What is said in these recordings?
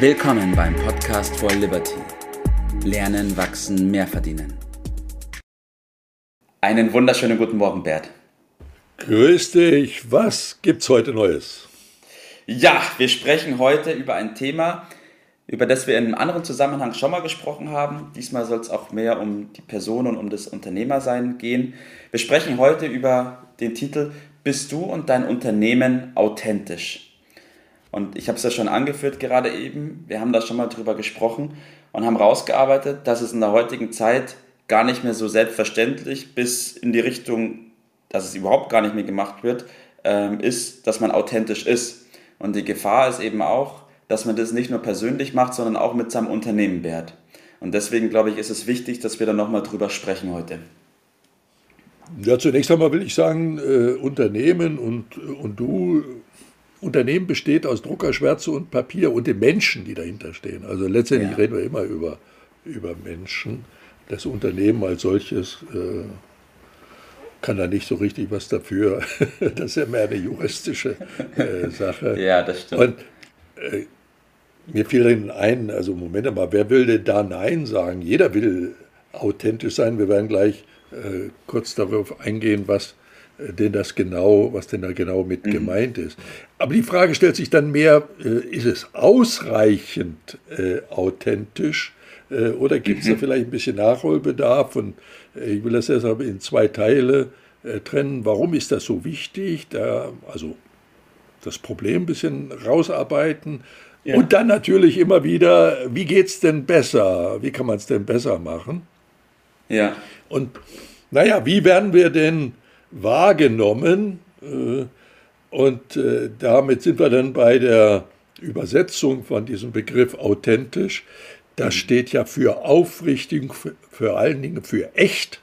Willkommen beim Podcast for Liberty. Lernen, wachsen, mehr verdienen. Einen wunderschönen guten Morgen, Bert. Grüß dich. Was gibt's heute Neues? Ja, wir sprechen heute über ein Thema, über das wir in einem anderen Zusammenhang schon mal gesprochen haben. Diesmal soll es auch mehr um die Person und um das Unternehmersein gehen. Wir sprechen heute über den Titel Bist du und dein Unternehmen authentisch? Und ich habe es ja schon angeführt gerade eben, wir haben da schon mal drüber gesprochen und haben rausgearbeitet, dass es in der heutigen Zeit gar nicht mehr so selbstverständlich bis in die Richtung, dass es überhaupt gar nicht mehr gemacht wird, ähm, ist, dass man authentisch ist. Und die Gefahr ist eben auch, dass man das nicht nur persönlich macht, sondern auch mit seinem Unternehmen wert. Und deswegen glaube ich, ist es wichtig, dass wir da nochmal drüber sprechen heute. Ja, zunächst einmal will ich sagen, äh, Unternehmen und, und du Unternehmen besteht aus Druckerschwärze und Papier und den Menschen, die dahinter stehen. Also letztendlich ja. reden wir immer über, über Menschen. Das Unternehmen als solches äh, kann da nicht so richtig was dafür. das ist ja mehr eine juristische äh, Sache. Ja, das stimmt. Und äh, mir fiel dann ein, also Moment mal, wer will denn da Nein sagen? Jeder will authentisch sein. Wir werden gleich äh, kurz darauf eingehen, was denn das genau, was denn da genau mit mhm. gemeint ist. Aber die Frage stellt sich dann mehr, äh, ist es ausreichend äh, authentisch äh, oder gibt es mhm. da vielleicht ein bisschen Nachholbedarf? Und äh, ich will das deshalb in zwei Teile äh, trennen. Warum ist das so wichtig? Da, also das Problem ein bisschen rausarbeiten. Ja. Und dann natürlich immer wieder, wie geht es denn besser? Wie kann man es denn besser machen? Ja. Und naja, wie werden wir denn wahrgenommen. Äh, und äh, damit sind wir dann bei der Übersetzung von diesem Begriff authentisch. Das steht ja für aufrichtig, für, für allen Dingen für echt,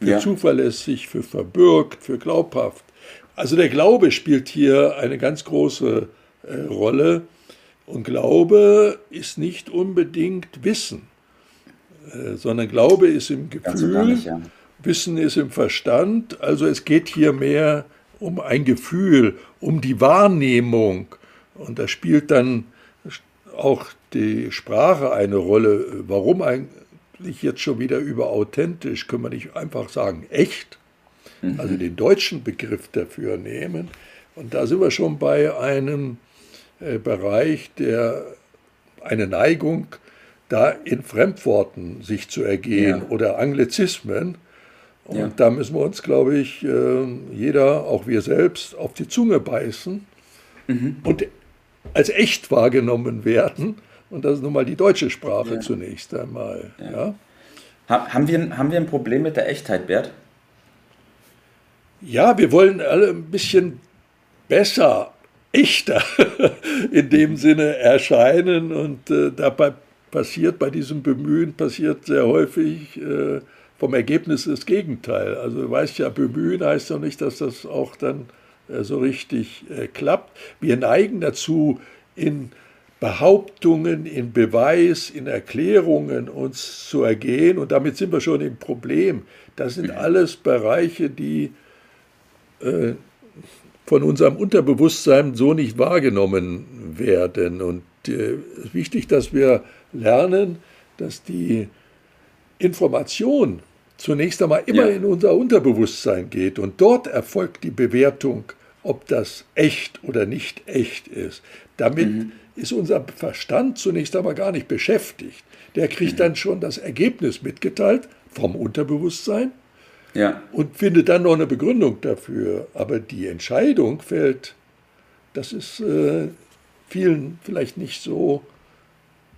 für ja. zuverlässig, für verbürgt, für glaubhaft. Also der Glaube spielt hier eine ganz große äh, Rolle. Und Glaube ist nicht unbedingt Wissen, äh, sondern Glaube ist im Gefühl, nicht, ja. Wissen ist im Verstand. Also es geht hier mehr um ein Gefühl, um die Wahrnehmung. Und da spielt dann auch die Sprache eine Rolle. Warum eigentlich jetzt schon wieder über authentisch? Können wir nicht einfach sagen echt? Mhm. Also den deutschen Begriff dafür nehmen. Und da sind wir schon bei einem äh, Bereich, der eine Neigung da in Fremdworten sich zu ergehen ja. oder Anglizismen. Und ja. da müssen wir uns, glaube ich, ähm, jeder, auch wir selbst, auf die Zunge beißen mhm. und als echt wahrgenommen werden. Und das ist nun mal die deutsche Sprache ja. zunächst einmal. Ja. Haben, wir, haben wir ein Problem mit der Echtheit, Bert? Ja, wir wollen alle ein bisschen besser, echter in dem Sinne erscheinen. Und äh, dabei passiert, bei diesem Bemühen passiert sehr häufig, äh, vom Ergebnis das Gegenteil. Also du weißt ja, bemühen heißt ja nicht, dass das auch dann äh, so richtig äh, klappt. Wir neigen dazu, in Behauptungen, in Beweis, in Erklärungen uns zu ergehen und damit sind wir schon im Problem. Das sind alles Bereiche, die äh, von unserem Unterbewusstsein so nicht wahrgenommen werden. Und es äh, ist wichtig, dass wir lernen, dass die Information zunächst einmal immer ja. in unser Unterbewusstsein geht und dort erfolgt die Bewertung, ob das echt oder nicht echt ist. Damit mhm. ist unser Verstand zunächst einmal gar nicht beschäftigt. Der kriegt mhm. dann schon das Ergebnis mitgeteilt vom Unterbewusstsein ja. und findet dann noch eine Begründung dafür. Aber die Entscheidung fällt, das ist äh, vielen vielleicht nicht so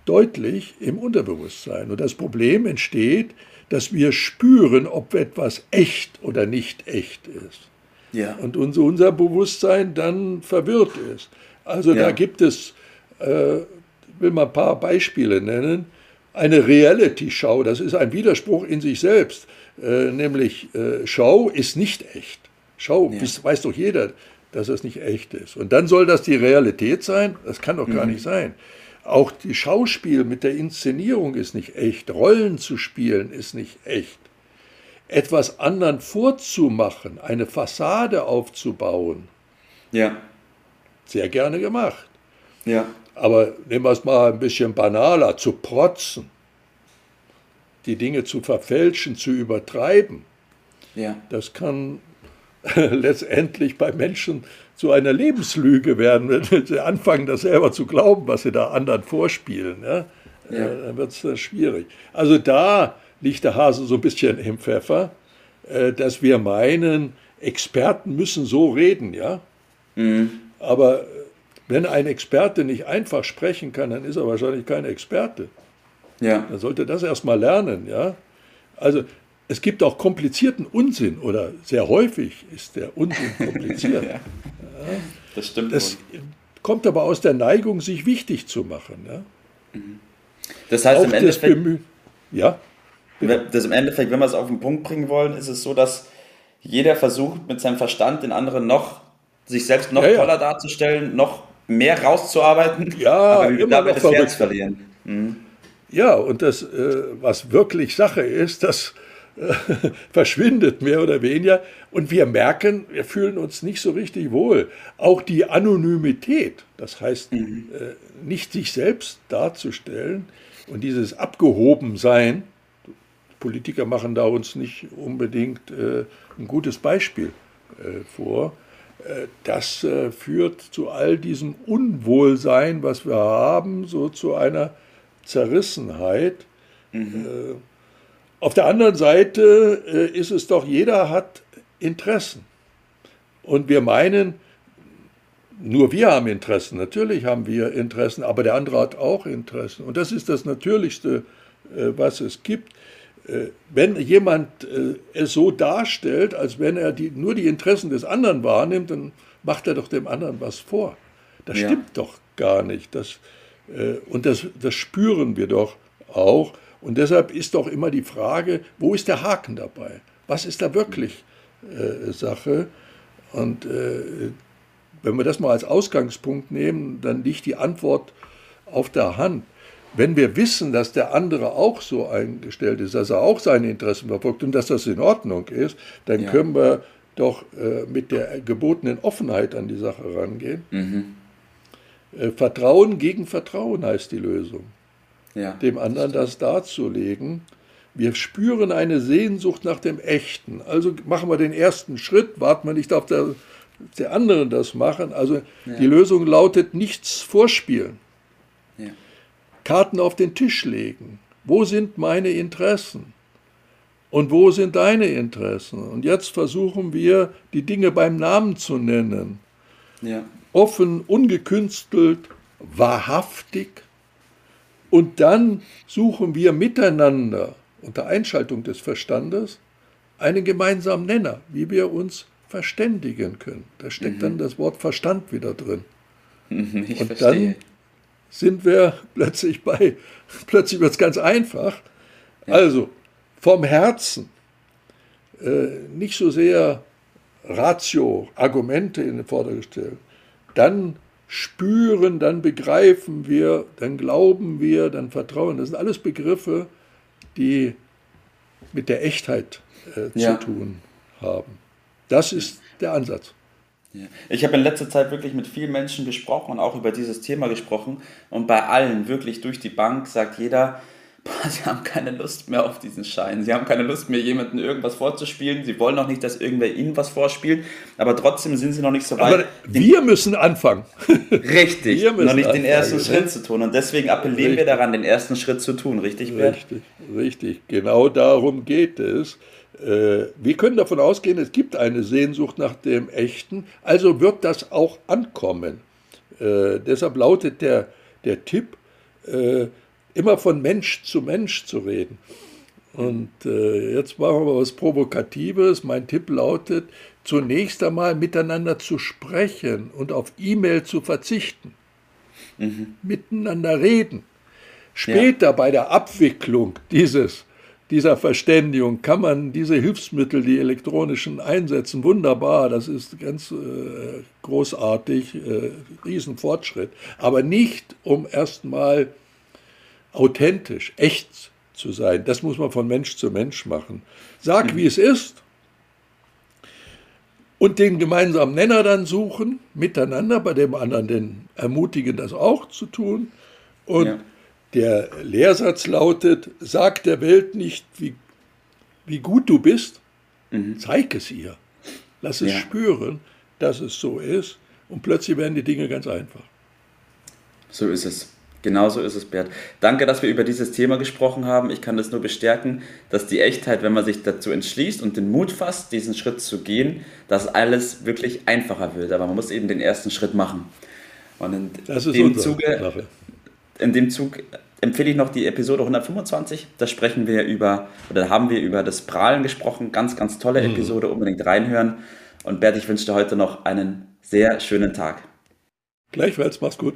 deutlich im Unterbewusstsein. Und das Problem entsteht, dass wir spüren, ob etwas echt oder nicht echt ist. Ja. Und unser, unser Bewusstsein dann verwirrt ist. Also ja. da gibt es, äh, ich will mal ein paar Beispiele nennen, eine Reality-Show, das ist ein Widerspruch in sich selbst, äh, nämlich äh, Show ist nicht echt. Show, ja. weiß, weiß doch jeder, dass das nicht echt ist. Und dann soll das die Realität sein? Das kann doch mhm. gar nicht sein. Auch die Schauspiel mit der Inszenierung ist nicht echt. Rollen zu spielen ist nicht echt. Etwas anderen vorzumachen, eine Fassade aufzubauen. Ja. Sehr gerne gemacht. Ja. Aber nehmen wir es mal ein bisschen banaler, zu protzen, die Dinge zu verfälschen, zu übertreiben. Ja. Das kann letztendlich bei Menschen zu einer Lebenslüge werden, wenn sie anfangen, das selber zu glauben, was sie da anderen vorspielen. Ja? Ja. Äh, dann wird es äh, schwierig. Also da liegt der Hase so ein bisschen im Pfeffer, äh, dass wir meinen, Experten müssen so reden, ja. Mhm. Aber wenn ein Experte nicht einfach sprechen kann, dann ist er wahrscheinlich kein Experte. Ja. Dann sollte das erstmal lernen, ja. Also es gibt auch komplizierten Unsinn oder sehr häufig ist der Unsinn kompliziert. ja. Ja. Das stimmt. Das wohl. kommt aber aus der Neigung, sich wichtig zu machen. Ja. Mhm. Das heißt, auch im Endeffekt, ja, das im Endeffekt, wenn wir es auf den Punkt bringen wollen, ist es so, dass jeder versucht, mit seinem Verstand den anderen noch, sich selbst noch ja, toller darzustellen, noch mehr rauszuarbeiten, ja, aber wir dabei das Herz verlieren. Mhm. Ja, und das, äh, was wirklich Sache ist, das äh, verschwindet mehr oder weniger. Und wir merken, wir fühlen uns nicht so richtig wohl. Auch die Anonymität, das heißt, mhm. äh, nicht sich selbst darzustellen und dieses Abgehobensein, Politiker machen da uns nicht unbedingt äh, ein gutes Beispiel äh, vor. Äh, das äh, führt zu all diesem Unwohlsein, was wir haben, so zu einer Zerrissenheit. Mhm. Äh, auf der anderen Seite äh, ist es doch, jeder hat Interessen. Und wir meinen, nur wir haben Interessen. Natürlich haben wir Interessen, aber der andere hat auch Interessen. Und das ist das Natürlichste, was es gibt. Äh, wenn jemand äh, es so darstellt, als wenn er die, nur die Interessen des anderen wahrnimmt, dann macht er doch dem anderen was vor. Das ja. stimmt doch gar nicht. Das, äh, und das, das spüren wir doch auch. Und deshalb ist doch immer die Frage, wo ist der Haken dabei? Was ist da wirklich äh, Sache? Und äh, wenn wir das mal als Ausgangspunkt nehmen, dann liegt die Antwort auf der Hand. Wenn wir wissen, dass der andere auch so eingestellt ist, dass er auch seine Interessen verfolgt und dass das in Ordnung ist, dann ja. können wir doch äh, mit der gebotenen Offenheit an die Sache rangehen. Mhm. Äh, Vertrauen gegen Vertrauen heißt die Lösung. Ja. Dem anderen das darzulegen. Wir spüren eine Sehnsucht nach dem Echten. Also machen wir den ersten Schritt, warten wir nicht auf der, der anderen das machen. Also ja. die Lösung lautet nichts vorspielen. Ja. Karten auf den Tisch legen. Wo sind meine Interessen? Und wo sind deine Interessen? Und jetzt versuchen wir, die Dinge beim Namen zu nennen. Ja. Offen, ungekünstelt, wahrhaftig. Und dann suchen wir miteinander, unter Einschaltung des Verstandes, einen gemeinsamen Nenner, wie wir uns verständigen können. Da steckt mhm. dann das Wort Verstand wieder drin. Ich und verstehe. dann sind wir plötzlich bei, plötzlich wird es ganz einfach. Also vom Herzen, äh, nicht so sehr Ratio, Argumente in den Vordergrund stellen, dann spüren, dann begreifen wir, dann glauben wir, dann vertrauen. Das sind alles Begriffe, die mit der Echtheit äh, ja. zu tun haben. Das ist der Ansatz. Ich habe in letzter Zeit wirklich mit vielen Menschen gesprochen und auch über dieses Thema gesprochen. Und bei allen, wirklich durch die Bank, sagt jeder, sie haben keine Lust mehr auf diesen Schein. Sie haben keine Lust mehr, jemandem irgendwas vorzuspielen. Sie wollen auch nicht, dass irgendwer ihnen was vorspielt. Aber trotzdem sind sie noch nicht so weit. Aber wir müssen anfangen. Richtig, wir müssen noch nicht anfangen. den ersten Schritt zu tun. Und deswegen appellieren richtig. wir daran, den ersten Schritt zu tun. Richtig, Bert? Richtig, richtig. Genau darum geht es. Äh, wir können davon ausgehen, es gibt eine Sehnsucht nach dem Echten, also wird das auch ankommen. Äh, deshalb lautet der, der Tipp, äh, immer von Mensch zu Mensch zu reden. Und äh, jetzt machen wir was Provokatives. Mein Tipp lautet, zunächst einmal miteinander zu sprechen und auf E-Mail zu verzichten. Mhm. Miteinander reden. Später ja. bei der Abwicklung dieses dieser Verständigung kann man diese Hilfsmittel, die elektronischen, einsetzen. Wunderbar, das ist ganz äh, großartig, äh, Riesenfortschritt. Aber nicht, um erstmal authentisch, echt zu sein. Das muss man von Mensch zu Mensch machen. Sag, wie es ist. und den gemeinsamen Nenner dann suchen, miteinander, bei dem anderen den ermutigen, das auch zu tun. Und ja. der Lehrsatz lautet, sag der Welt nicht, wie, wie gut du bist, mhm. zeig es ihr. Lass es ja. spüren, dass es so ist. Und plötzlich werden die Dinge ganz einfach. So ist es. Genauso ist es, Bert. Danke, dass wir über dieses Thema gesprochen haben. Ich kann das nur bestärken, dass die Echtheit, wenn man sich dazu entschließt und den Mut fasst, diesen Schritt zu gehen, dass alles wirklich einfacher wird. Aber man muss eben den ersten Schritt machen. Und in dem Zuge, in dem Zug empfehle ich noch die Episode 125. Da sprechen wir über, oder haben wir über das Prahlen gesprochen. Ganz, ganz tolle mhm. Episode. Unbedingt reinhören. Und Bert, ich wünsche dir heute noch einen sehr schönen Tag. Gleichfalls, mach's gut.